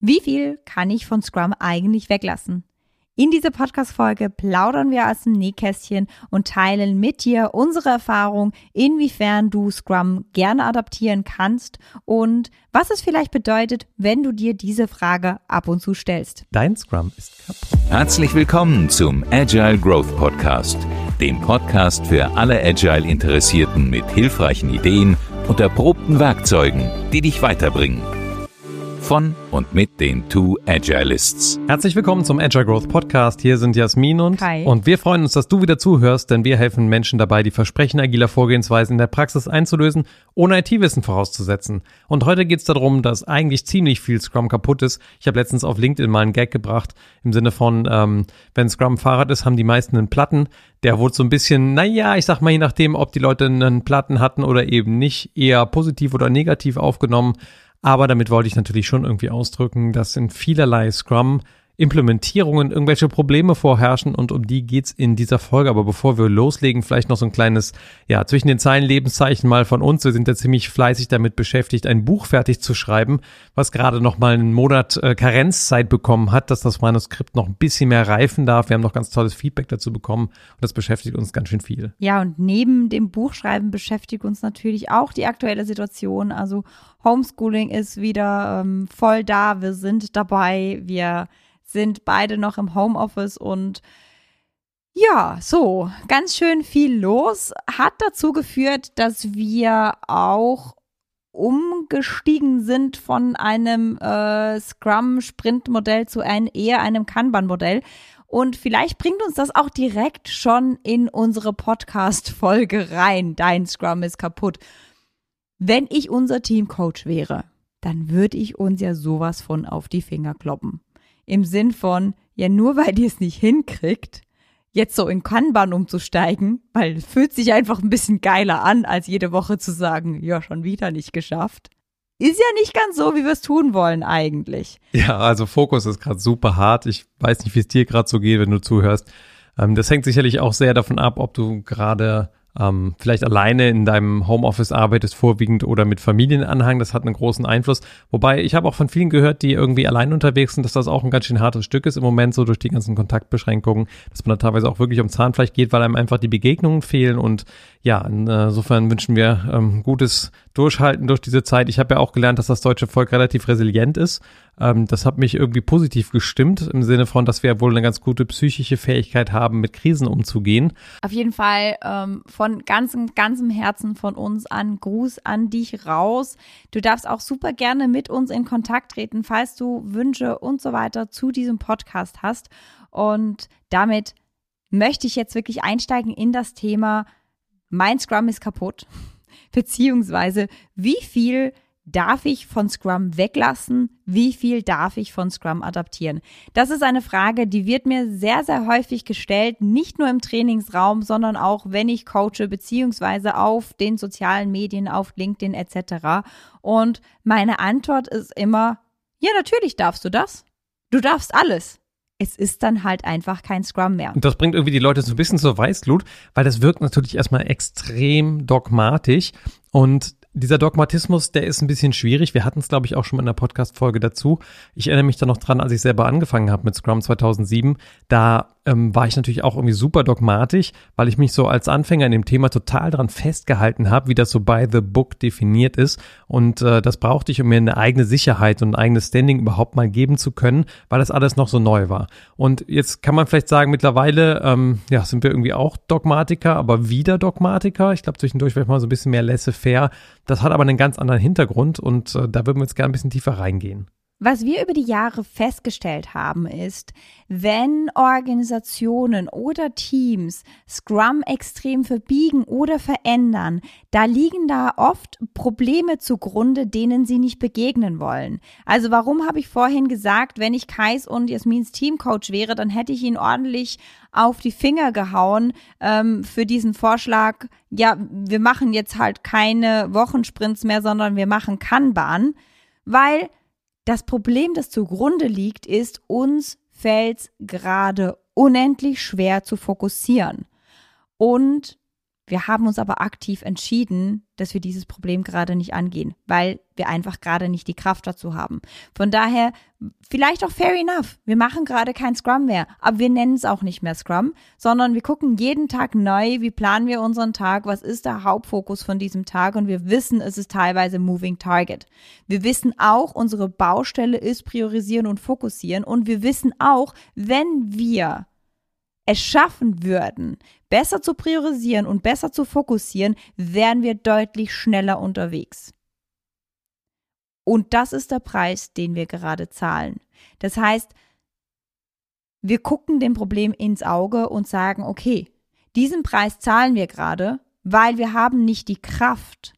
Wie viel kann ich von Scrum eigentlich weglassen? In dieser Podcast-Folge plaudern wir aus dem Nähkästchen und teilen mit dir unsere Erfahrung, inwiefern du Scrum gerne adaptieren kannst und was es vielleicht bedeutet, wenn du dir diese Frage ab und zu stellst. Dein Scrum ist kaputt. Herzlich willkommen zum Agile Growth Podcast, dem Podcast für alle Agile-Interessierten mit hilfreichen Ideen und erprobten Werkzeugen, die dich weiterbringen von und mit den Two Agilists. Herzlich willkommen zum Agile Growth Podcast. Hier sind Jasmin und Kai. und wir freuen uns, dass du wieder zuhörst, denn wir helfen Menschen dabei, die Versprechen agiler Vorgehensweisen in der Praxis einzulösen, ohne IT-Wissen vorauszusetzen. Und heute geht es darum, dass eigentlich ziemlich viel Scrum kaputt ist. Ich habe letztens auf LinkedIn mal einen Gag gebracht im Sinne von, ähm, wenn Scrum Fahrrad ist, haben die meisten einen Platten. Der wurde so ein bisschen, naja, ich sag mal, je nachdem, ob die Leute einen Platten hatten oder eben nicht, eher positiv oder negativ aufgenommen. Aber damit wollte ich natürlich schon irgendwie ausdrücken, dass in vielerlei Scrum Implementierungen irgendwelche Probleme vorherrschen und um die geht's in dieser Folge. Aber bevor wir loslegen, vielleicht noch so ein kleines, ja, zwischen den Zeilen Lebenszeichen mal von uns. Wir sind ja ziemlich fleißig damit beschäftigt, ein Buch fertig zu schreiben, was gerade noch mal einen Monat äh, Karenzzeit bekommen hat, dass das Manuskript noch ein bisschen mehr reifen darf. Wir haben noch ganz tolles Feedback dazu bekommen und das beschäftigt uns ganz schön viel. Ja, und neben dem Buchschreiben beschäftigt uns natürlich auch die aktuelle Situation. Also Homeschooling ist wieder ähm, voll da. Wir sind dabei. Wir sind beide noch im Homeoffice und ja, so, ganz schön viel los. Hat dazu geführt, dass wir auch umgestiegen sind von einem äh, Scrum-Sprint-Modell zu einem eher einem Kanban-Modell. Und vielleicht bringt uns das auch direkt schon in unsere Podcast-Folge rein. Dein Scrum ist kaputt. Wenn ich unser Teamcoach wäre, dann würde ich uns ja sowas von auf die Finger kloppen im Sinn von, ja, nur weil ihr es nicht hinkriegt, jetzt so in Kanban umzusteigen, weil es fühlt sich einfach ein bisschen geiler an, als jede Woche zu sagen, ja, schon wieder nicht geschafft. Ist ja nicht ganz so, wie wir es tun wollen eigentlich. Ja, also Fokus ist gerade super hart. Ich weiß nicht, wie es dir gerade so geht, wenn du zuhörst. Ähm, das hängt sicherlich auch sehr davon ab, ob du gerade ähm, vielleicht alleine in deinem Homeoffice arbeitest vorwiegend oder mit Familienanhang, das hat einen großen Einfluss. Wobei ich habe auch von vielen gehört, die irgendwie allein unterwegs sind, dass das auch ein ganz schön hartes Stück ist im Moment, so durch die ganzen Kontaktbeschränkungen, dass man da teilweise auch wirklich um Zahnfleisch geht, weil einem einfach die Begegnungen fehlen und ja, insofern wünschen wir ähm, gutes Durchhalten durch diese Zeit. Ich habe ja auch gelernt, dass das deutsche Volk relativ resilient ist. Ähm, das hat mich irgendwie positiv gestimmt, im Sinne von, dass wir wohl eine ganz gute psychische Fähigkeit haben, mit Krisen umzugehen. Auf jeden Fall ähm, von ganzem, ganzem Herzen von uns an Gruß an dich raus. Du darfst auch super gerne mit uns in Kontakt treten, falls du Wünsche und so weiter zu diesem Podcast hast. Und damit möchte ich jetzt wirklich einsteigen in das Thema mein Scrum ist kaputt, beziehungsweise wie viel darf ich von Scrum weglassen, wie viel darf ich von Scrum adaptieren? Das ist eine Frage, die wird mir sehr, sehr häufig gestellt, nicht nur im Trainingsraum, sondern auch, wenn ich coache, beziehungsweise auf den sozialen Medien, auf LinkedIn etc. Und meine Antwort ist immer, ja, natürlich darfst du das. Du darfst alles es ist dann halt einfach kein Scrum mehr. Und das bringt irgendwie die Leute so ein bisschen zur Weißglut, weil das wirkt natürlich erstmal extrem dogmatisch und dieser Dogmatismus, der ist ein bisschen schwierig. Wir hatten es, glaube ich, auch schon mal in der Podcast-Folge dazu. Ich erinnere mich da noch dran, als ich selber angefangen habe mit Scrum 2007. Da ähm, war ich natürlich auch irgendwie super dogmatisch, weil ich mich so als Anfänger in dem Thema total dran festgehalten habe, wie das so by the book definiert ist. Und äh, das brauchte ich, um mir eine eigene Sicherheit und ein eigenes Standing überhaupt mal geben zu können, weil das alles noch so neu war. Und jetzt kann man vielleicht sagen, mittlerweile ähm, ja, sind wir irgendwie auch Dogmatiker, aber wieder Dogmatiker. Ich glaube, zwischendurch ich mal so ein bisschen mehr laissez-faire. Das hat aber einen ganz anderen Hintergrund und äh, da würden wir jetzt gerne ein bisschen tiefer reingehen. Was wir über die Jahre festgestellt haben, ist, wenn Organisationen oder Teams Scrum extrem verbiegen oder verändern, da liegen da oft Probleme zugrunde, denen sie nicht begegnen wollen. Also warum habe ich vorhin gesagt, wenn ich Kais und Jasmins Teamcoach wäre, dann hätte ich ihn ordentlich auf die Finger gehauen ähm, für diesen Vorschlag, ja, wir machen jetzt halt keine Wochensprints mehr, sondern wir machen Kanban, weil das Problem, das zugrunde liegt, ist, uns fällt es gerade unendlich schwer zu fokussieren. Und Wir haben uns aber aktiv entschieden, dass wir dieses Problem gerade nicht angehen, weil wir einfach gerade nicht die Kraft dazu haben. Von daher, vielleicht auch fair enough. Wir machen gerade kein Scrum mehr, aber wir nennen es auch nicht mehr Scrum, sondern wir gucken jeden Tag neu, wie planen wir unseren Tag, was ist der Hauptfokus von diesem Tag und wir wissen, es ist teilweise Moving Target. Wir wissen auch, unsere Baustelle ist priorisieren und fokussieren und wir wissen auch, wenn wir es schaffen würden, besser zu priorisieren und besser zu fokussieren, wären wir deutlich schneller unterwegs. Und das ist der Preis, den wir gerade zahlen. Das heißt, wir gucken dem Problem ins Auge und sagen, okay, diesen Preis zahlen wir gerade, weil wir haben nicht die Kraft,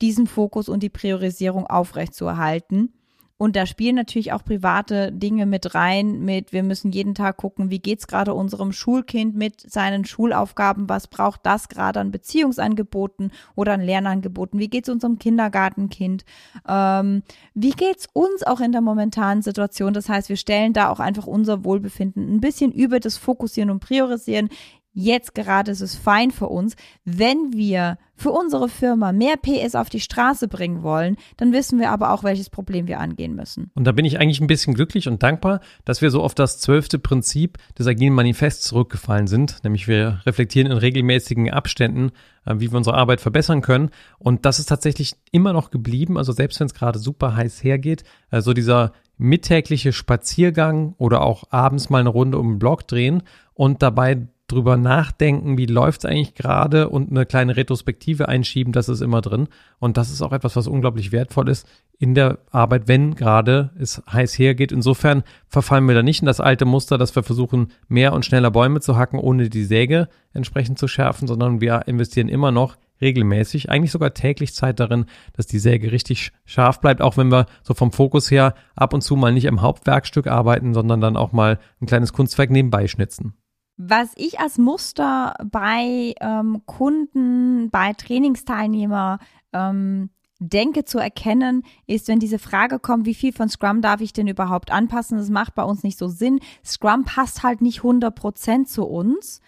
diesen Fokus und die Priorisierung aufrechtzuerhalten. Und da spielen natürlich auch private Dinge mit rein, mit wir müssen jeden Tag gucken, wie geht's gerade unserem Schulkind mit seinen Schulaufgaben, was braucht das gerade an Beziehungsangeboten oder an Lernangeboten, wie geht's unserem Kindergartenkind, ähm, wie geht's uns auch in der momentanen Situation. Das heißt, wir stellen da auch einfach unser Wohlbefinden ein bisschen über das Fokussieren und Priorisieren Jetzt gerade ist es fein für uns. Wenn wir für unsere Firma mehr PS auf die Straße bringen wollen, dann wissen wir aber auch, welches Problem wir angehen müssen. Und da bin ich eigentlich ein bisschen glücklich und dankbar, dass wir so auf das zwölfte Prinzip des agilen Manifests zurückgefallen sind. Nämlich wir reflektieren in regelmäßigen Abständen, äh, wie wir unsere Arbeit verbessern können. Und das ist tatsächlich immer noch geblieben. Also selbst wenn es gerade super heiß hergeht, so also dieser mittägliche Spaziergang oder auch abends mal eine Runde um den Block drehen und dabei drüber nachdenken, wie läuft's eigentlich gerade und eine kleine Retrospektive einschieben, das ist immer drin. Und das ist auch etwas, was unglaublich wertvoll ist in der Arbeit, wenn gerade es heiß hergeht. Insofern verfallen wir da nicht in das alte Muster, dass wir versuchen, mehr und schneller Bäume zu hacken, ohne die Säge entsprechend zu schärfen, sondern wir investieren immer noch regelmäßig, eigentlich sogar täglich Zeit darin, dass die Säge richtig scharf bleibt, auch wenn wir so vom Fokus her ab und zu mal nicht im Hauptwerkstück arbeiten, sondern dann auch mal ein kleines Kunstwerk nebenbei schnitzen. Was ich als Muster bei ähm, Kunden, bei Trainingsteilnehmer ähm, denke zu erkennen, ist, wenn diese Frage kommt, wie viel von Scrum darf ich denn überhaupt anpassen? Das macht bei uns nicht so Sinn. Scrum passt halt nicht 100% zu uns.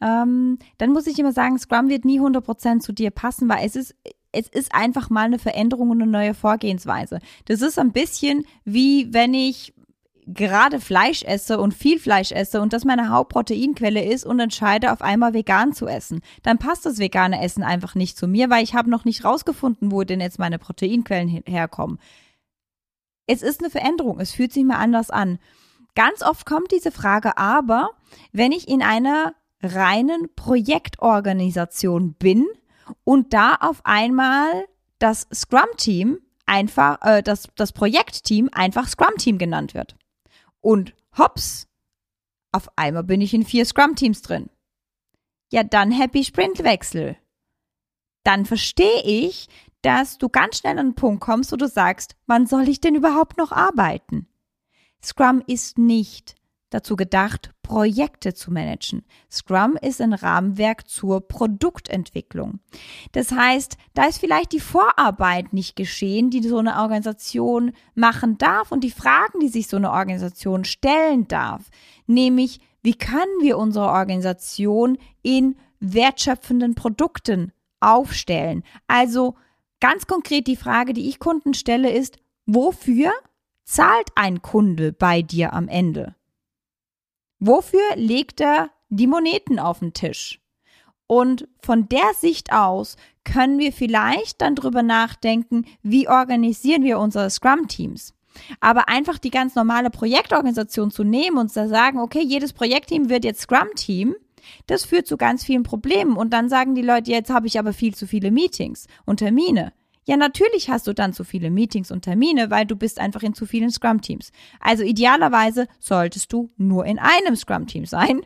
Ähm, dann muss ich immer sagen, Scrum wird nie 100% zu dir passen, weil es ist es ist einfach mal eine Veränderung und eine neue Vorgehensweise. Das ist ein bisschen wie wenn ich gerade Fleisch esse und viel Fleisch esse und das meine Hauptproteinquelle ist und entscheide auf einmal vegan zu essen, dann passt das vegane Essen einfach nicht zu mir, weil ich habe noch nicht rausgefunden, wo denn jetzt meine Proteinquellen herkommen. Es ist eine Veränderung, es fühlt sich mir anders an. Ganz oft kommt diese Frage aber, wenn ich in einer reinen Projektorganisation bin und da auf einmal das Scrum-Team einfach, äh, das, das Projektteam einfach Scrum-Team genannt wird. Und hops, auf einmal bin ich in vier Scrum-Teams drin. Ja, dann Happy Sprintwechsel. Dann verstehe ich, dass du ganz schnell an den Punkt kommst, wo du sagst, wann soll ich denn überhaupt noch arbeiten? Scrum ist nicht dazu gedacht, Projekte zu managen. Scrum ist ein Rahmenwerk zur Produktentwicklung. Das heißt, da ist vielleicht die Vorarbeit nicht geschehen, die so eine Organisation machen darf und die Fragen, die sich so eine Organisation stellen darf, nämlich wie können wir unsere Organisation in wertschöpfenden Produkten aufstellen? Also ganz konkret die Frage, die ich Kunden stelle, ist, wofür zahlt ein Kunde bei dir am Ende? Wofür legt er die Moneten auf den Tisch? Und von der Sicht aus können wir vielleicht dann drüber nachdenken, wie organisieren wir unsere Scrum-Teams. Aber einfach die ganz normale Projektorganisation zu nehmen und zu sagen, okay, jedes Projektteam wird jetzt Scrum-Team, das führt zu ganz vielen Problemen. Und dann sagen die Leute, jetzt habe ich aber viel zu viele Meetings und Termine. Ja, natürlich hast du dann zu viele Meetings und Termine, weil du bist einfach in zu vielen Scrum-Teams. Also idealerweise solltest du nur in einem Scrum-Team sein.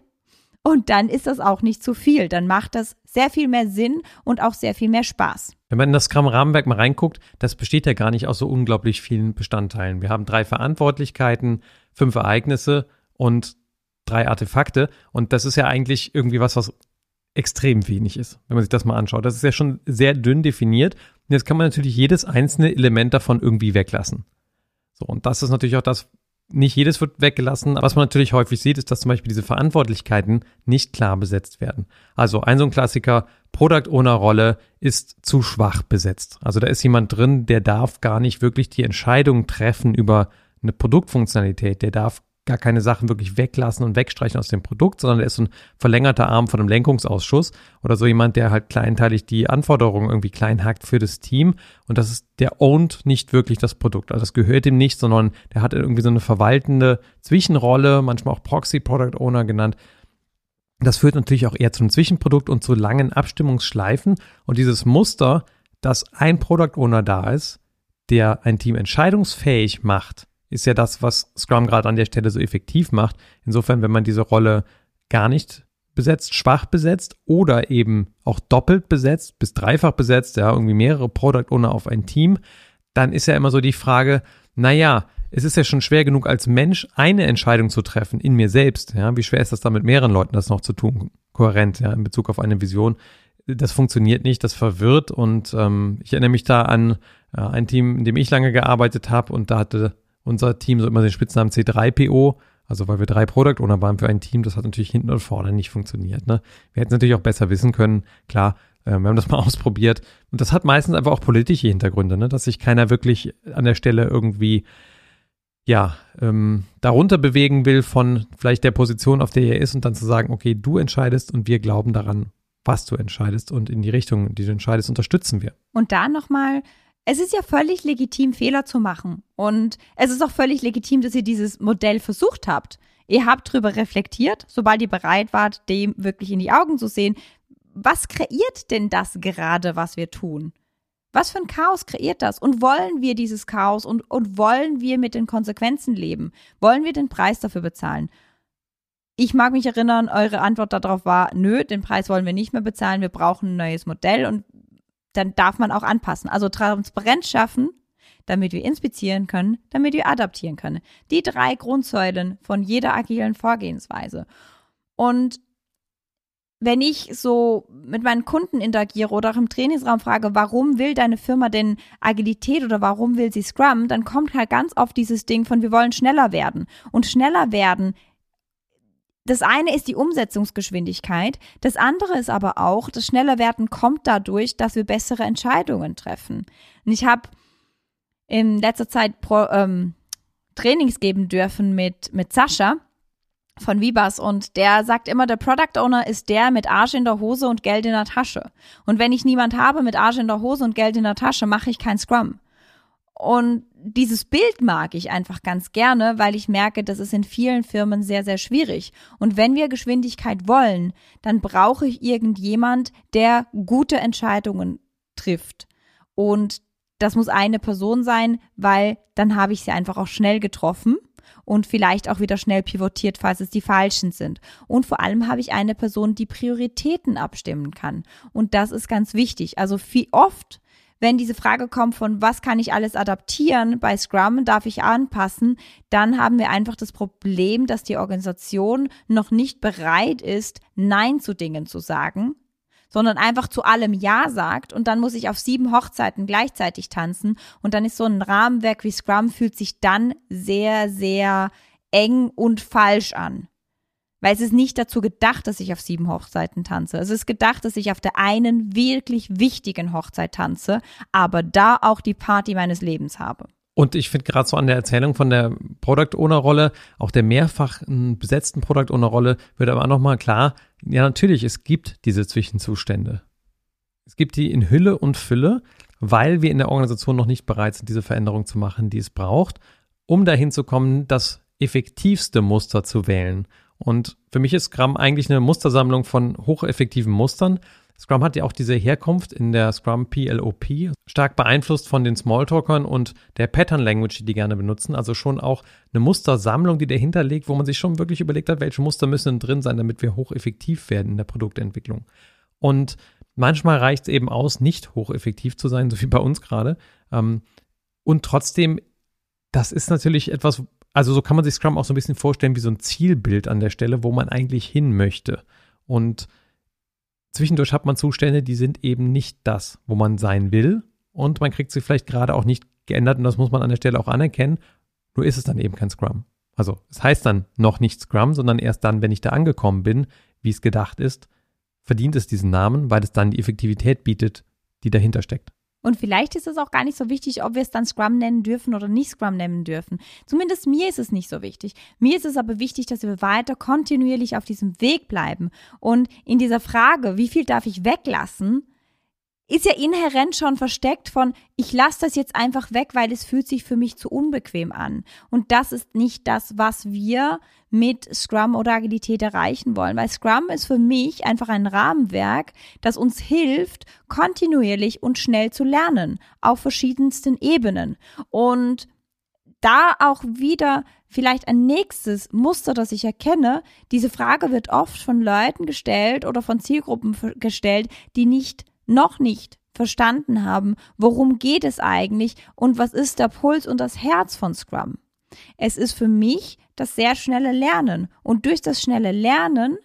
Und dann ist das auch nicht zu viel. Dann macht das sehr viel mehr Sinn und auch sehr viel mehr Spaß. Wenn man in das Scrum-Rahmenwerk mal reinguckt, das besteht ja gar nicht aus so unglaublich vielen Bestandteilen. Wir haben drei Verantwortlichkeiten, fünf Ereignisse und drei Artefakte. Und das ist ja eigentlich irgendwie was, was extrem wenig ist, wenn man sich das mal anschaut. Das ist ja schon sehr dünn definiert. Jetzt kann man natürlich jedes einzelne Element davon irgendwie weglassen. So, und das ist natürlich auch das, nicht jedes wird weggelassen. Was man natürlich häufig sieht, ist, dass zum Beispiel diese Verantwortlichkeiten nicht klar besetzt werden. Also ein so ein Klassiker, Product Owner Rolle ist zu schwach besetzt. Also da ist jemand drin, der darf gar nicht wirklich die Entscheidung treffen über eine Produktfunktionalität. Der darf gar keine Sachen wirklich weglassen und wegstreichen aus dem Produkt, sondern er ist so ein verlängerter Arm von einem Lenkungsausschuss oder so jemand, der halt kleinteilig die Anforderungen irgendwie klein hackt für das Team und das ist, der ownt nicht wirklich das Produkt. Also das gehört ihm nicht, sondern der hat irgendwie so eine verwaltende Zwischenrolle, manchmal auch Proxy Product Owner genannt. Das führt natürlich auch eher zum Zwischenprodukt und zu langen Abstimmungsschleifen und dieses Muster, dass ein Product Owner da ist, der ein Team entscheidungsfähig macht, ist ja das, was Scrum gerade an der Stelle so effektiv macht. Insofern, wenn man diese Rolle gar nicht besetzt, schwach besetzt oder eben auch doppelt besetzt, bis dreifach besetzt, ja, irgendwie mehrere Product Owner auf ein Team, dann ist ja immer so die Frage, naja, es ist ja schon schwer genug als Mensch eine Entscheidung zu treffen in mir selbst. Ja, wie schwer ist das da mit mehreren Leuten das noch zu tun? Kohärent, ja, in Bezug auf eine Vision. Das funktioniert nicht, das verwirrt und ähm, ich erinnere mich da an äh, ein Team, in dem ich lange gearbeitet habe und da hatte unser Team so immer den Spitznamen C3PO, also weil wir drei Product Owner waren für ein Team, das hat natürlich hinten und vorne nicht funktioniert. Ne? Wir hätten es natürlich auch besser wissen können, klar, äh, wir haben das mal ausprobiert. Und das hat meistens einfach auch politische Hintergründe, ne? dass sich keiner wirklich an der Stelle irgendwie ja, ähm, darunter bewegen will von vielleicht der Position, auf der er ist und dann zu sagen, okay, du entscheidest und wir glauben daran, was du entscheidest und in die Richtung, die du entscheidest, unterstützen wir. Und da nochmal es ist ja völlig legitim, Fehler zu machen. Und es ist auch völlig legitim, dass ihr dieses Modell versucht habt. Ihr habt darüber reflektiert, sobald ihr bereit wart, dem wirklich in die Augen zu sehen. Was kreiert denn das gerade, was wir tun? Was für ein Chaos kreiert das? Und wollen wir dieses Chaos und, und wollen wir mit den Konsequenzen leben? Wollen wir den Preis dafür bezahlen? Ich mag mich erinnern, eure Antwort darauf war, nö, den Preis wollen wir nicht mehr bezahlen, wir brauchen ein neues Modell und dann darf man auch anpassen. Also Transparenz schaffen, damit wir inspizieren können, damit wir adaptieren können. Die drei Grundsäulen von jeder agilen Vorgehensweise. Und wenn ich so mit meinen Kunden interagiere oder auch im Trainingsraum frage, warum will deine Firma denn Agilität oder warum will sie Scrum, dann kommt halt ganz oft dieses Ding von, wir wollen schneller werden. Und schneller werden das eine ist die Umsetzungsgeschwindigkeit, das andere ist aber auch, das schneller werden kommt dadurch, dass wir bessere Entscheidungen treffen. Und ich habe in letzter Zeit Pro, ähm, Trainings geben dürfen mit, mit Sascha von Vibas und der sagt immer, der Product Owner ist der mit Arsch in der Hose und Geld in der Tasche. Und wenn ich niemand habe mit Arsch in der Hose und Geld in der Tasche, mache ich kein Scrum. Und dieses Bild mag ich einfach ganz gerne, weil ich merke, das ist in vielen Firmen sehr, sehr schwierig. Und wenn wir Geschwindigkeit wollen, dann brauche ich irgendjemand, der gute Entscheidungen trifft. Und das muss eine Person sein, weil dann habe ich sie einfach auch schnell getroffen und vielleicht auch wieder schnell pivotiert, falls es die falschen sind. Und vor allem habe ich eine Person, die Prioritäten abstimmen kann. Und das ist ganz wichtig. Also viel oft wenn diese Frage kommt von, was kann ich alles adaptieren bei Scrum, darf ich anpassen, dann haben wir einfach das Problem, dass die Organisation noch nicht bereit ist, Nein zu Dingen zu sagen, sondern einfach zu allem Ja sagt und dann muss ich auf sieben Hochzeiten gleichzeitig tanzen und dann ist so ein Rahmenwerk wie Scrum fühlt sich dann sehr, sehr eng und falsch an. Weil es ist nicht dazu gedacht, dass ich auf sieben Hochzeiten tanze. Es ist gedacht, dass ich auf der einen wirklich wichtigen Hochzeit tanze, aber da auch die Party meines Lebens habe. Und ich finde gerade so an der Erzählung von der Product Owner Rolle, auch der mehrfach besetzten Product Owner Rolle, wird aber auch nochmal klar, ja natürlich, es gibt diese Zwischenzustände. Es gibt die in Hülle und Fülle, weil wir in der Organisation noch nicht bereit sind, diese Veränderung zu machen, die es braucht, um dahin zu kommen, das effektivste Muster zu wählen. Und für mich ist Scrum eigentlich eine Mustersammlung von hocheffektiven Mustern. Scrum hat ja auch diese Herkunft in der Scrum PLOP, stark beeinflusst von den Smalltalkern und der Pattern Language, die die gerne benutzen. Also schon auch eine Mustersammlung, die dahinter liegt, wo man sich schon wirklich überlegt hat, welche Muster müssen drin sein, damit wir hocheffektiv werden in der Produktentwicklung. Und manchmal reicht es eben aus, nicht hocheffektiv zu sein, so wie bei uns gerade. Ähm, und trotzdem, das ist natürlich etwas, also so kann man sich Scrum auch so ein bisschen vorstellen wie so ein Zielbild an der Stelle, wo man eigentlich hin möchte. Und zwischendurch hat man Zustände, die sind eben nicht das, wo man sein will. Und man kriegt sie vielleicht gerade auch nicht geändert und das muss man an der Stelle auch anerkennen. Nur ist es dann eben kein Scrum. Also es heißt dann noch nicht Scrum, sondern erst dann, wenn ich da angekommen bin, wie es gedacht ist, verdient es diesen Namen, weil es dann die Effektivität bietet, die dahinter steckt. Und vielleicht ist es auch gar nicht so wichtig, ob wir es dann Scrum nennen dürfen oder nicht Scrum nennen dürfen. Zumindest mir ist es nicht so wichtig. Mir ist es aber wichtig, dass wir weiter kontinuierlich auf diesem Weg bleiben. Und in dieser Frage, wie viel darf ich weglassen, ist ja inhärent schon versteckt von, ich lasse das jetzt einfach weg, weil es fühlt sich für mich zu unbequem an. Und das ist nicht das, was wir mit Scrum oder Agilität erreichen wollen, weil Scrum ist für mich einfach ein Rahmenwerk, das uns hilft, kontinuierlich und schnell zu lernen, auf verschiedensten Ebenen. Und da auch wieder vielleicht ein nächstes Muster, das ich erkenne. Diese Frage wird oft von Leuten gestellt oder von Zielgruppen gestellt, die nicht noch nicht verstanden haben, worum geht es eigentlich und was ist der Puls und das Herz von Scrum. Es ist für mich das sehr schnelle Lernen und durch das schnelle Lernen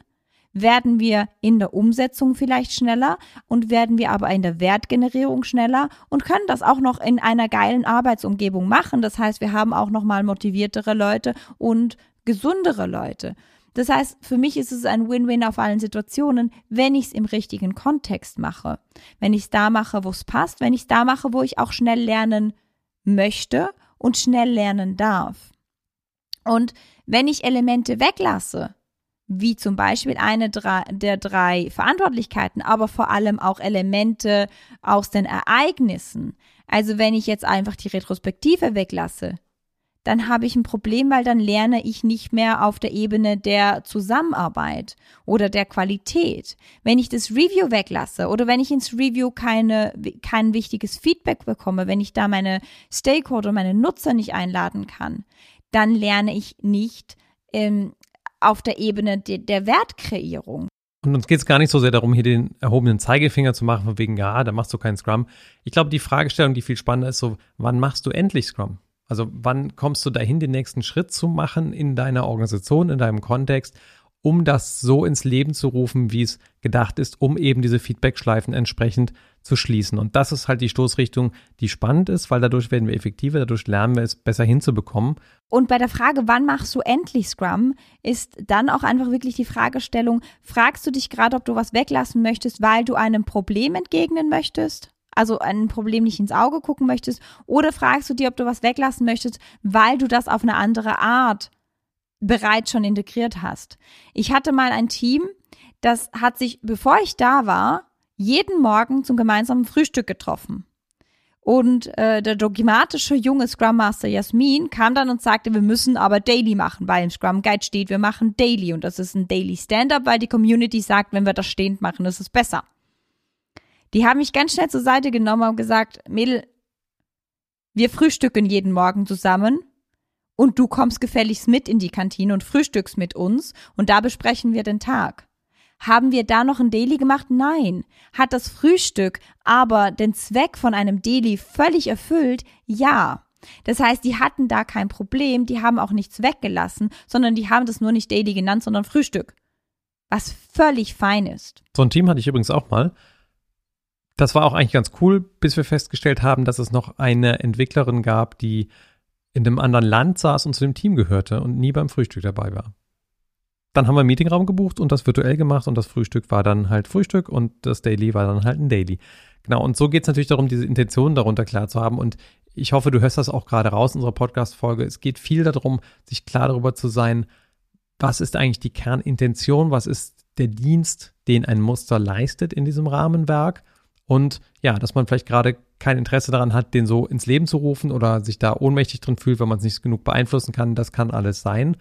werden wir in der Umsetzung vielleicht schneller und werden wir aber in der Wertgenerierung schneller und können das auch noch in einer geilen Arbeitsumgebung machen. Das heißt, wir haben auch noch mal motiviertere Leute und gesundere Leute. Das heißt, für mich ist es ein Win-Win auf allen Situationen, wenn ich es im richtigen Kontext mache. Wenn ich es da mache, wo es passt, wenn ich es da mache, wo ich auch schnell lernen möchte und schnell lernen darf. Und wenn ich Elemente weglasse, wie zum Beispiel eine der drei Verantwortlichkeiten, aber vor allem auch Elemente aus den Ereignissen. Also wenn ich jetzt einfach die Retrospektive weglasse, dann habe ich ein Problem, weil dann lerne ich nicht mehr auf der Ebene der Zusammenarbeit oder der Qualität. Wenn ich das Review weglasse oder wenn ich ins Review keine, kein wichtiges Feedback bekomme, wenn ich da meine Stakeholder, meine Nutzer nicht einladen kann, dann lerne ich nicht ähm, auf der Ebene de, der Wertkreierung. Und uns geht es gar nicht so sehr darum, hier den erhobenen Zeigefinger zu machen, von wegen, ja, da machst du keinen Scrum. Ich glaube, die Fragestellung, die viel spannender ist, so, wann machst du endlich Scrum? Also wann kommst du dahin, den nächsten Schritt zu machen in deiner Organisation, in deinem Kontext, um das so ins Leben zu rufen, wie es gedacht ist, um eben diese Feedback-Schleifen entsprechend zu schließen. Und das ist halt die Stoßrichtung, die spannend ist, weil dadurch werden wir effektiver, dadurch lernen wir es besser hinzubekommen. Und bei der Frage, wann machst du endlich Scrum, ist dann auch einfach wirklich die Fragestellung, fragst du dich gerade, ob du was weglassen möchtest, weil du einem Problem entgegnen möchtest? Also ein Problem nicht ins Auge gucken möchtest, oder fragst du dir, ob du was weglassen möchtest, weil du das auf eine andere Art bereits schon integriert hast. Ich hatte mal ein Team, das hat sich, bevor ich da war, jeden Morgen zum gemeinsamen Frühstück getroffen. Und äh, der dogmatische junge Scrum Master Jasmin kam dann und sagte, wir müssen aber Daily machen, weil im Scrum Guide steht, wir machen Daily. Und das ist ein Daily Stand-up, weil die Community sagt, wenn wir das stehend machen, ist es besser. Die haben mich ganz schnell zur Seite genommen und gesagt, Mädel, wir frühstücken jeden Morgen zusammen und du kommst gefälligst mit in die Kantine und frühstückst mit uns und da besprechen wir den Tag. Haben wir da noch ein Daily gemacht? Nein. Hat das Frühstück aber den Zweck von einem Daily völlig erfüllt? Ja. Das heißt, die hatten da kein Problem, die haben auch nichts weggelassen, sondern die haben das nur nicht Daily genannt, sondern Frühstück. Was völlig fein ist. So ein Team hatte ich übrigens auch mal das war auch eigentlich ganz cool, bis wir festgestellt haben, dass es noch eine Entwicklerin gab, die in einem anderen Land saß und zu dem Team gehörte und nie beim Frühstück dabei war. Dann haben wir einen Meetingraum gebucht und das virtuell gemacht und das Frühstück war dann halt Frühstück und das Daily war dann halt ein Daily. Genau, und so geht es natürlich darum, diese Intentionen darunter klar zu haben. Und ich hoffe, du hörst das auch gerade raus in unserer Podcast-Folge. Es geht viel darum, sich klar darüber zu sein, was ist eigentlich die Kernintention, was ist der Dienst, den ein Muster leistet in diesem Rahmenwerk und ja, dass man vielleicht gerade kein Interesse daran hat, den so ins Leben zu rufen oder sich da ohnmächtig drin fühlt, weil man es nicht genug beeinflussen kann. Das kann alles sein.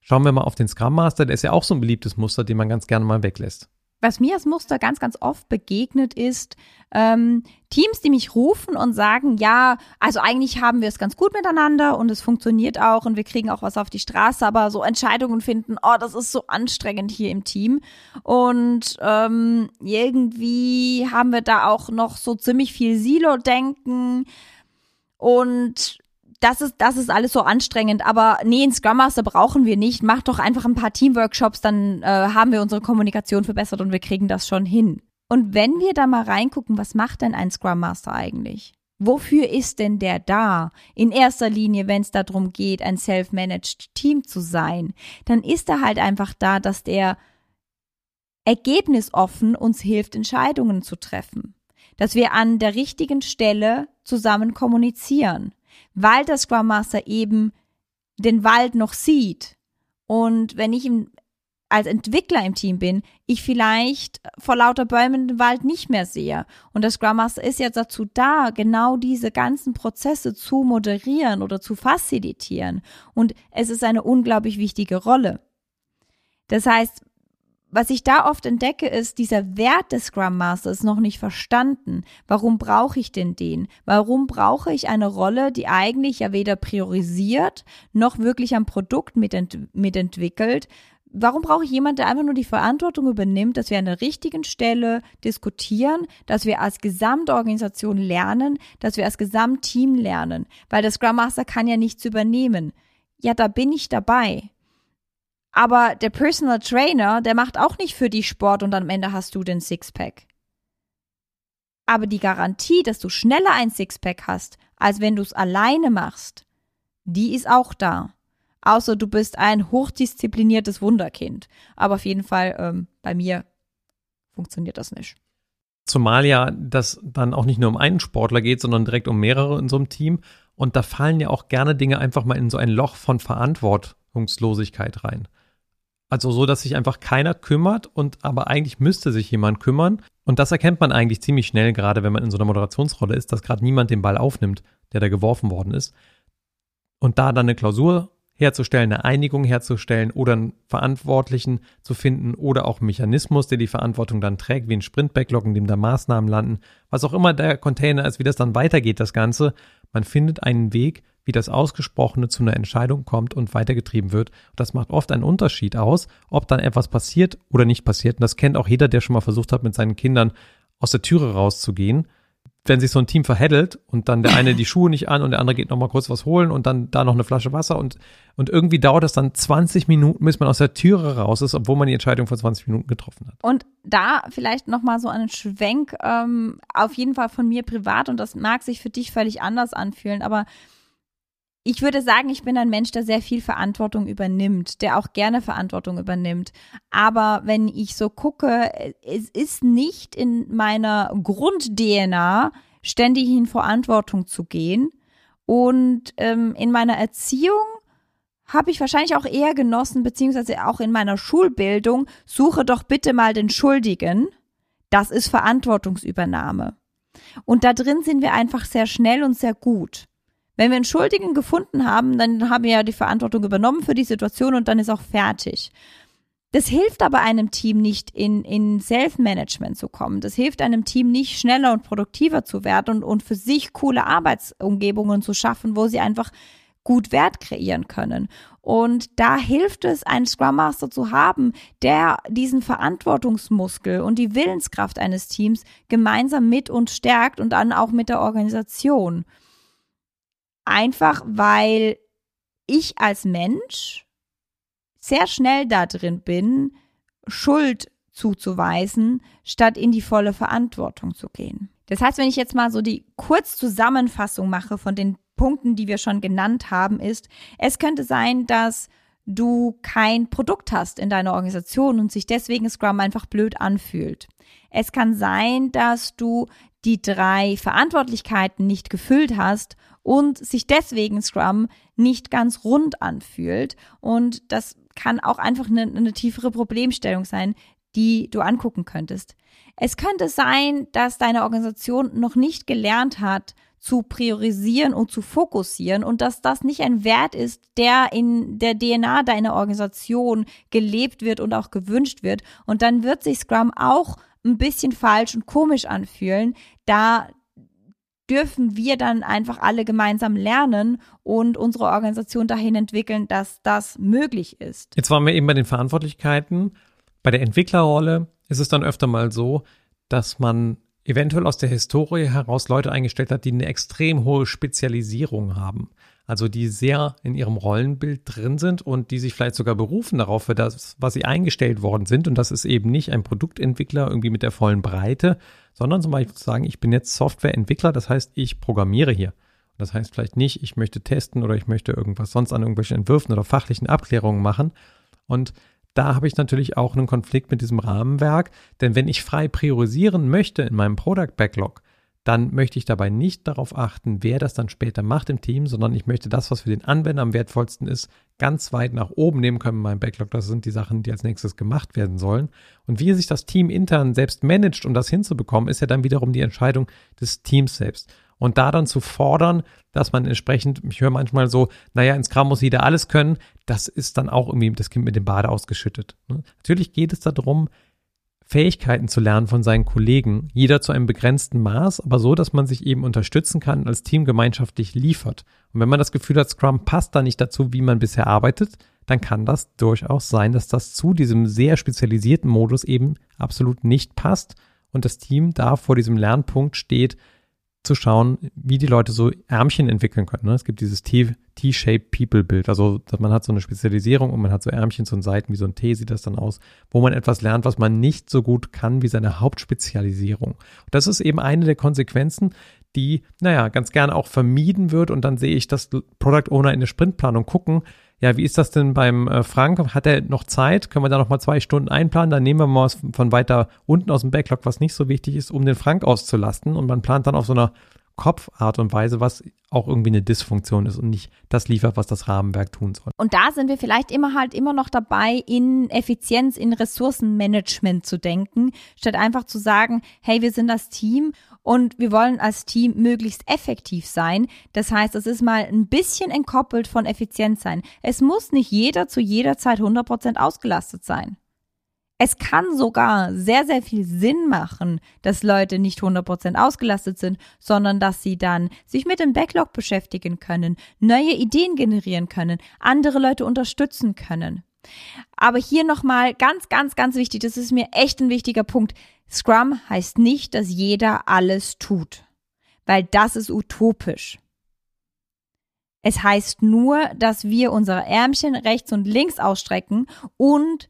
Schauen wir mal auf den Scrum Master. Der ist ja auch so ein beliebtes Muster, den man ganz gerne mal weglässt was mir als Muster ganz, ganz oft begegnet ist, ähm, Teams, die mich rufen und sagen, ja, also eigentlich haben wir es ganz gut miteinander und es funktioniert auch und wir kriegen auch was auf die Straße, aber so Entscheidungen finden, oh, das ist so anstrengend hier im Team. Und ähm, irgendwie haben wir da auch noch so ziemlich viel Silo-Denken und das ist, das ist alles so anstrengend, aber nee, einen Scrum Master brauchen wir nicht. Mach doch einfach ein paar Teamworkshops, dann äh, haben wir unsere Kommunikation verbessert und wir kriegen das schon hin. Und wenn wir da mal reingucken, was macht denn ein Scrum Master eigentlich? Wofür ist denn der da? In erster Linie, wenn es darum geht, ein self-managed Team zu sein, dann ist er halt einfach da, dass der ergebnisoffen uns hilft, Entscheidungen zu treffen. Dass wir an der richtigen Stelle zusammen kommunizieren, weil der Scrum Master eben den Wald noch sieht. Und wenn ich im als Entwickler im Team bin, ich vielleicht vor lauter Bäumen den Wald nicht mehr sehe. Und der Scrum Master ist jetzt dazu da, genau diese ganzen Prozesse zu moderieren oder zu facilitieren. Und es ist eine unglaublich wichtige Rolle. Das heißt, was ich da oft entdecke, ist, dieser Wert des Scrum Masters ist noch nicht verstanden. Warum brauche ich denn den? Warum brauche ich eine Rolle, die eigentlich ja weder priorisiert noch wirklich am Produkt mitent mitentwickelt, Warum brauche ich jemanden, der einfach nur die Verantwortung übernimmt, dass wir an der richtigen Stelle diskutieren, dass wir als Gesamtorganisation lernen, dass wir als Gesamtteam lernen? Weil der Scrum Master kann ja nichts übernehmen. Ja, da bin ich dabei. Aber der Personal Trainer, der macht auch nicht für dich Sport und am Ende hast du den Sixpack. Aber die Garantie, dass du schneller ein Sixpack hast, als wenn du es alleine machst, die ist auch da außer du bist ein hochdiszipliniertes Wunderkind. Aber auf jeden Fall, ähm, bei mir funktioniert das nicht. Zumal ja das dann auch nicht nur um einen Sportler geht, sondern direkt um mehrere in so einem Team. Und da fallen ja auch gerne Dinge einfach mal in so ein Loch von Verantwortungslosigkeit rein. Also so, dass sich einfach keiner kümmert und aber eigentlich müsste sich jemand kümmern. Und das erkennt man eigentlich ziemlich schnell, gerade wenn man in so einer Moderationsrolle ist, dass gerade niemand den Ball aufnimmt, der da geworfen worden ist. Und da dann eine Klausur herzustellen, eine Einigung herzustellen oder einen Verantwortlichen zu finden oder auch einen Mechanismus, der die Verantwortung dann trägt, wie ein Sprint-Backlog, in dem da Maßnahmen landen, was auch immer der Container ist, wie das dann weitergeht, das Ganze. Man findet einen Weg, wie das Ausgesprochene zu einer Entscheidung kommt und weitergetrieben wird. Das macht oft einen Unterschied aus, ob dann etwas passiert oder nicht passiert. Und das kennt auch jeder, der schon mal versucht hat, mit seinen Kindern aus der Türe rauszugehen wenn sich so ein Team verheddelt und dann der eine die Schuhe nicht an und der andere geht noch mal kurz was holen und dann da noch eine Flasche Wasser und, und irgendwie dauert es dann 20 Minuten, bis man aus der Türe raus ist, obwohl man die Entscheidung vor 20 Minuten getroffen hat. Und da vielleicht noch mal so einen Schwenk, ähm, auf jeden Fall von mir privat und das mag sich für dich völlig anders anfühlen, aber ich würde sagen, ich bin ein Mensch, der sehr viel Verantwortung übernimmt, der auch gerne Verantwortung übernimmt. Aber wenn ich so gucke, es ist nicht in meiner Grund-DNA, ständig in Verantwortung zu gehen. Und ähm, in meiner Erziehung habe ich wahrscheinlich auch eher genossen, beziehungsweise auch in meiner Schulbildung, suche doch bitte mal den Schuldigen. Das ist Verantwortungsübernahme. Und da drin sind wir einfach sehr schnell und sehr gut. Wenn wir einen Schuldigen gefunden haben, dann haben wir ja die Verantwortung übernommen für die Situation und dann ist auch fertig. Das hilft aber einem Team nicht, in, in Self-Management zu kommen. Das hilft einem Team nicht, schneller und produktiver zu werden und, und für sich coole Arbeitsumgebungen zu schaffen, wo sie einfach gut Wert kreieren können. Und da hilft es, einen Scrum Master zu haben, der diesen Verantwortungsmuskel und die Willenskraft eines Teams gemeinsam mit uns stärkt und dann auch mit der Organisation. Einfach weil ich als Mensch sehr schnell da drin bin, Schuld zuzuweisen, statt in die volle Verantwortung zu gehen. Das heißt, wenn ich jetzt mal so die Kurzzusammenfassung mache von den Punkten, die wir schon genannt haben, ist, es könnte sein, dass du kein Produkt hast in deiner Organisation und sich deswegen Scrum einfach blöd anfühlt. Es kann sein, dass du die drei Verantwortlichkeiten nicht gefüllt hast und sich deswegen Scrum nicht ganz rund anfühlt. Und das kann auch einfach eine, eine tiefere Problemstellung sein, die du angucken könntest. Es könnte sein, dass deine Organisation noch nicht gelernt hat, zu priorisieren und zu fokussieren und dass das nicht ein Wert ist, der in der DNA deiner Organisation gelebt wird und auch gewünscht wird. Und dann wird sich Scrum auch ein bisschen falsch und komisch anfühlen, da dürfen wir dann einfach alle gemeinsam lernen und unsere Organisation dahin entwickeln, dass das möglich ist. Jetzt waren wir eben bei den Verantwortlichkeiten. Bei der Entwicklerrolle ist es dann öfter mal so, dass man eventuell aus der Historie heraus Leute eingestellt hat, die eine extrem hohe Spezialisierung haben. also die sehr in ihrem Rollenbild drin sind und die sich vielleicht sogar berufen darauf, für das, was sie eingestellt worden sind. Und das ist eben nicht ein Produktentwickler irgendwie mit der vollen Breite, sondern zum Beispiel zu sagen, ich bin jetzt Softwareentwickler, das heißt, ich programmiere hier. Das heißt vielleicht nicht, ich möchte testen oder ich möchte irgendwas sonst an irgendwelchen Entwürfen oder fachlichen Abklärungen machen. Und da habe ich natürlich auch einen Konflikt mit diesem Rahmenwerk, denn wenn ich frei priorisieren möchte in meinem Product Backlog, dann möchte ich dabei nicht darauf achten, wer das dann später macht im Team, sondern ich möchte das, was für den Anwender am wertvollsten ist, ganz weit nach oben nehmen können in meinem Backlog. Das sind die Sachen, die als nächstes gemacht werden sollen. Und wie sich das Team intern selbst managt, um das hinzubekommen, ist ja dann wiederum die Entscheidung des Teams selbst. Und da dann zu fordern, dass man entsprechend, ich höre manchmal so, naja, ins Kram muss jeder alles können, das ist dann auch irgendwie das Kind mit dem Bade ausgeschüttet. Ne? Natürlich geht es darum, Fähigkeiten zu lernen von seinen Kollegen, jeder zu einem begrenzten Maß, aber so, dass man sich eben unterstützen kann, als Team gemeinschaftlich liefert. Und wenn man das Gefühl hat, Scrum passt da nicht dazu, wie man bisher arbeitet, dann kann das durchaus sein, dass das zu diesem sehr spezialisierten Modus eben absolut nicht passt und das Team da vor diesem Lernpunkt steht, zu schauen, wie die Leute so Ärmchen entwickeln können. Ne? Es gibt dieses T-Shaped People-Bild. Also man hat so eine Spezialisierung und man hat so Ärmchen zu den Seiten, wie so ein T sieht das dann aus, wo man etwas lernt, was man nicht so gut kann wie seine Hauptspezialisierung. Und das ist eben eine der Konsequenzen, die, naja, ganz gerne auch vermieden wird. Und dann sehe ich das Product Owner in der Sprintplanung gucken, ja, wie ist das denn beim äh, Frank? Hat er noch Zeit? Können wir da noch mal zwei Stunden einplanen? Dann nehmen wir mal von weiter unten aus dem Backlog, was nicht so wichtig ist, um den Frank auszulasten. Und man plant dann auf so einer Kopfart und Weise, was auch irgendwie eine Dysfunktion ist und nicht das liefert, was das Rahmenwerk tun soll. Und da sind wir vielleicht immer halt immer noch dabei, in Effizienz, in Ressourcenmanagement zu denken, statt einfach zu sagen, hey, wir sind das Team und wir wollen als Team möglichst effektiv sein. Das heißt, es ist mal ein bisschen entkoppelt von Effizienz sein. Es muss nicht jeder zu jeder Zeit 100% ausgelastet sein. Es kann sogar sehr, sehr viel Sinn machen, dass Leute nicht 100% ausgelastet sind, sondern dass sie dann sich mit dem Backlog beschäftigen können, neue Ideen generieren können, andere Leute unterstützen können. Aber hier nochmal ganz, ganz, ganz wichtig, das ist mir echt ein wichtiger Punkt. Scrum heißt nicht, dass jeder alles tut, weil das ist utopisch. Es heißt nur, dass wir unsere Ärmchen rechts und links ausstrecken und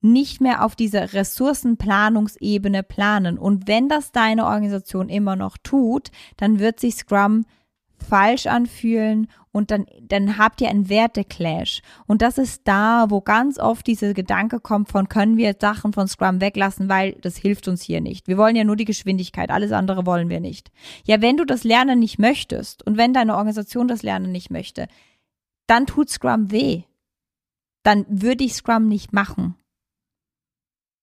nicht mehr auf dieser Ressourcenplanungsebene planen. Und wenn das deine Organisation immer noch tut, dann wird sich Scrum falsch anfühlen und dann, dann habt ihr einen Werteclash. Und das ist da, wo ganz oft dieser Gedanke kommt von, können wir Sachen von Scrum weglassen, weil das hilft uns hier nicht. Wir wollen ja nur die Geschwindigkeit, alles andere wollen wir nicht. Ja, wenn du das Lernen nicht möchtest und wenn deine Organisation das Lernen nicht möchte, dann tut Scrum weh. Dann würde ich Scrum nicht machen.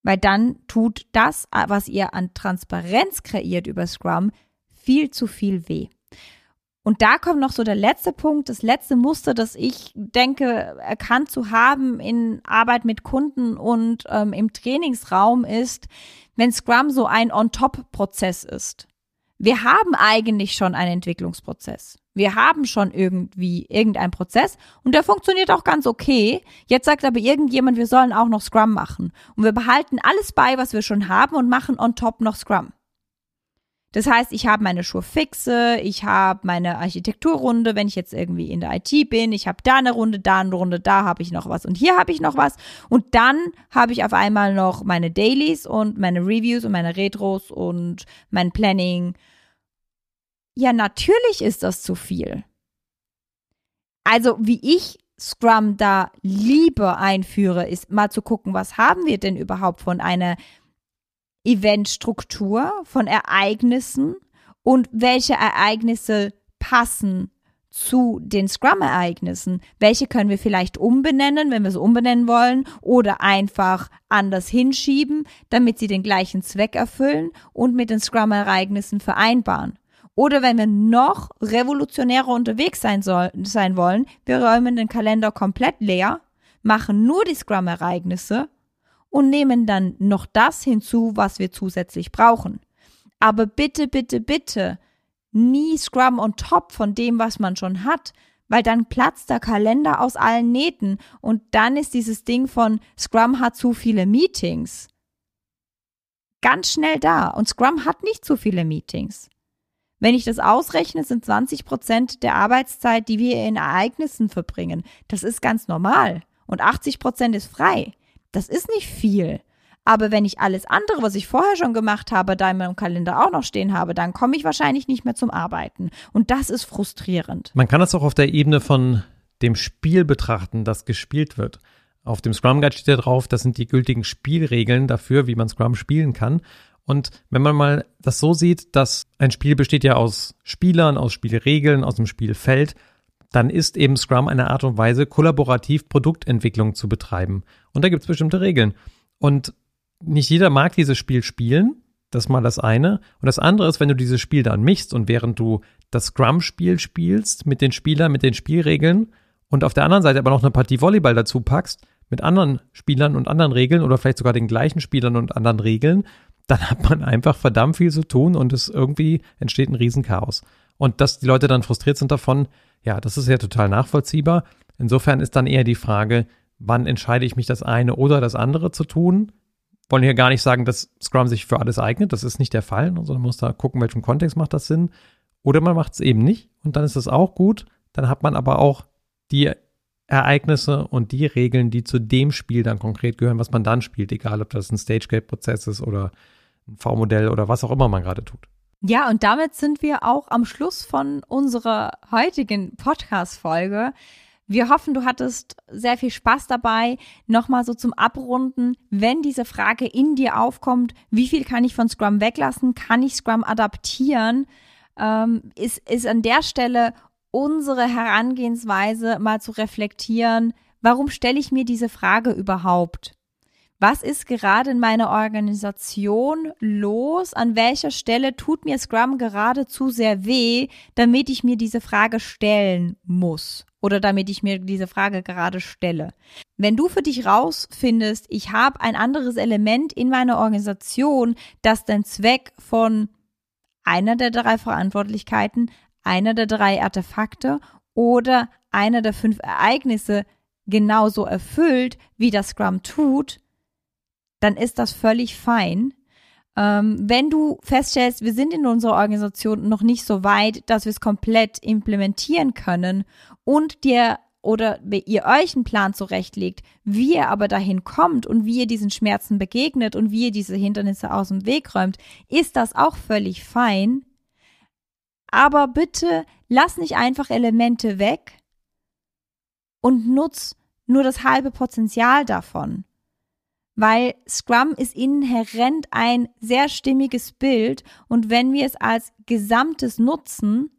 Weil dann tut das, was ihr an Transparenz kreiert über Scrum, viel zu viel weh. Und da kommt noch so der letzte Punkt, das letzte Muster, das ich denke, erkannt zu haben in Arbeit mit Kunden und ähm, im Trainingsraum ist, wenn Scrum so ein On-Top-Prozess ist. Wir haben eigentlich schon einen Entwicklungsprozess. Wir haben schon irgendwie irgendeinen Prozess und der funktioniert auch ganz okay. Jetzt sagt aber irgendjemand, wir sollen auch noch Scrum machen. Und wir behalten alles bei, was wir schon haben und machen on top noch Scrum. Das heißt, ich habe meine Schuhfixe, ich habe meine Architekturrunde, wenn ich jetzt irgendwie in der IT bin, ich habe da eine Runde, da eine Runde, da habe ich noch was und hier habe ich noch was und dann habe ich auf einmal noch meine Dailies und meine Reviews und meine Retros und mein Planning ja, natürlich ist das zu viel. Also, wie ich Scrum da lieber einführe, ist mal zu gucken, was haben wir denn überhaupt von einer Eventstruktur, von Ereignissen und welche Ereignisse passen zu den Scrum-Ereignissen. Welche können wir vielleicht umbenennen, wenn wir es umbenennen wollen, oder einfach anders hinschieben, damit sie den gleichen Zweck erfüllen und mit den Scrum-Ereignissen vereinbaren. Oder wenn wir noch revolutionärer unterwegs sein, soll, sein wollen, wir räumen den Kalender komplett leer, machen nur die Scrum-Ereignisse und nehmen dann noch das hinzu, was wir zusätzlich brauchen. Aber bitte, bitte, bitte, nie Scrum on top von dem, was man schon hat, weil dann platzt der Kalender aus allen Nähten und dann ist dieses Ding von Scrum hat zu viele Meetings ganz schnell da und Scrum hat nicht zu viele Meetings. Wenn ich das ausrechne, sind 20 Prozent der Arbeitszeit, die wir in Ereignissen verbringen. Das ist ganz normal. Und 80 Prozent ist frei. Das ist nicht viel. Aber wenn ich alles andere, was ich vorher schon gemacht habe, da in meinem Kalender auch noch stehen habe, dann komme ich wahrscheinlich nicht mehr zum Arbeiten. Und das ist frustrierend. Man kann das auch auf der Ebene von dem Spiel betrachten, das gespielt wird. Auf dem Scrum Guide steht ja drauf, das sind die gültigen Spielregeln dafür, wie man Scrum spielen kann. Und wenn man mal das so sieht, dass ein Spiel besteht ja aus Spielern, aus Spielregeln, aus dem Spielfeld, dann ist eben Scrum eine Art und Weise, kollaborativ Produktentwicklung zu betreiben. Und da gibt es bestimmte Regeln. Und nicht jeder mag dieses Spiel spielen. Das ist mal das eine. Und das andere ist, wenn du dieses Spiel dann mischst und während du das Scrum-Spiel spielst mit den Spielern, mit den Spielregeln und auf der anderen Seite aber noch eine Partie Volleyball dazu packst, mit anderen Spielern und anderen Regeln oder vielleicht sogar den gleichen Spielern und anderen Regeln, dann hat man einfach verdammt viel zu tun und es irgendwie entsteht ein Riesenchaos. Und dass die Leute dann frustriert sind davon, ja, das ist ja total nachvollziehbar. Insofern ist dann eher die Frage, wann entscheide ich mich, das eine oder das andere zu tun? wollen hier gar nicht sagen, dass Scrum sich für alles eignet. Das ist nicht der Fall, sondern man muss da gucken, welchem Kontext macht das Sinn. Oder man macht es eben nicht und dann ist das auch gut. Dann hat man aber auch die Ereignisse und die Regeln, die zu dem Spiel dann konkret gehören, was man dann spielt, egal ob das ein Stage-Gate-Prozess ist oder ein V-Modell oder was auch immer man gerade tut. Ja, und damit sind wir auch am Schluss von unserer heutigen Podcast-Folge. Wir hoffen, du hattest sehr viel Spaß dabei. Nochmal so zum Abrunden, wenn diese Frage in dir aufkommt, wie viel kann ich von Scrum weglassen? Kann ich Scrum adaptieren? Ähm, ist, ist an der Stelle unsere Herangehensweise mal zu reflektieren, warum stelle ich mir diese Frage überhaupt? Was ist gerade in meiner Organisation los? An welcher Stelle tut mir Scrum gerade zu sehr weh, damit ich mir diese Frage stellen muss? oder damit ich mir diese Frage gerade stelle. Wenn du für dich rausfindest, ich habe ein anderes Element in meiner Organisation, das den Zweck von einer der drei Verantwortlichkeiten, einer der drei Artefakte oder einer der fünf Ereignisse genauso erfüllt, wie das Scrum tut, dann ist das völlig fein. Ähm, wenn du feststellst, wir sind in unserer Organisation noch nicht so weit, dass wir es komplett implementieren können und dir oder ihr euch einen Plan zurechtlegt, wie ihr aber dahin kommt und wie ihr diesen Schmerzen begegnet und wie ihr diese Hindernisse aus dem Weg räumt, ist das auch völlig fein. Aber bitte lass nicht einfach Elemente weg und nutz nur das halbe Potenzial davon weil Scrum ist inhärent ein sehr stimmiges Bild und wenn wir es als Gesamtes nutzen,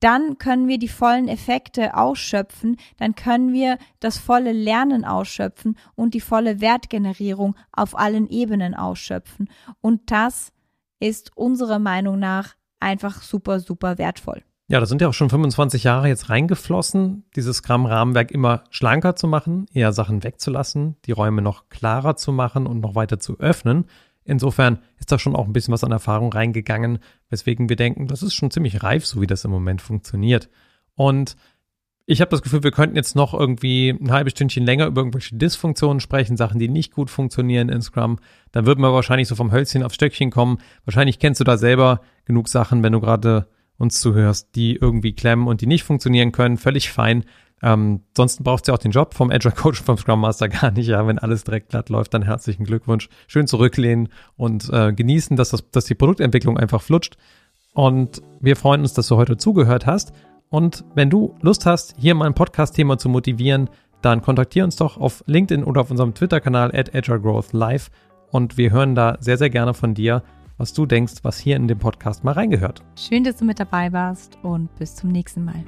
dann können wir die vollen Effekte ausschöpfen, dann können wir das volle Lernen ausschöpfen und die volle Wertgenerierung auf allen Ebenen ausschöpfen. Und das ist unserer Meinung nach einfach super, super wertvoll. Ja, da sind ja auch schon 25 Jahre jetzt reingeflossen, dieses Scrum-Rahmenwerk immer schlanker zu machen, eher Sachen wegzulassen, die Räume noch klarer zu machen und noch weiter zu öffnen. Insofern ist da schon auch ein bisschen was an Erfahrung reingegangen, weswegen wir denken, das ist schon ziemlich reif, so wie das im Moment funktioniert. Und ich habe das Gefühl, wir könnten jetzt noch irgendwie ein halbes Stündchen länger über irgendwelche Dysfunktionen sprechen, Sachen, die nicht gut funktionieren in Scrum. Dann würden wir wahrscheinlich so vom Hölzchen aufs Stöckchen kommen. Wahrscheinlich kennst du da selber genug Sachen, wenn du gerade uns zuhörst, die irgendwie klemmen und die nicht funktionieren können, völlig fein. Ähm, sonst braucht ja auch den Job vom Agile Coach, vom Scrum Master gar nicht. Ja, wenn alles direkt glatt läuft, dann herzlichen Glückwunsch. Schön zurücklehnen und äh, genießen, dass, das, dass die Produktentwicklung einfach flutscht. Und wir freuen uns, dass du heute zugehört hast. Und wenn du Lust hast, hier mal ein Podcast-Thema zu motivieren, dann kontaktiere uns doch auf LinkedIn oder auf unserem Twitter-Kanal at Agile Growth Live. Und wir hören da sehr, sehr gerne von dir was du denkst, was hier in dem Podcast mal reingehört. Schön, dass du mit dabei warst und bis zum nächsten Mal.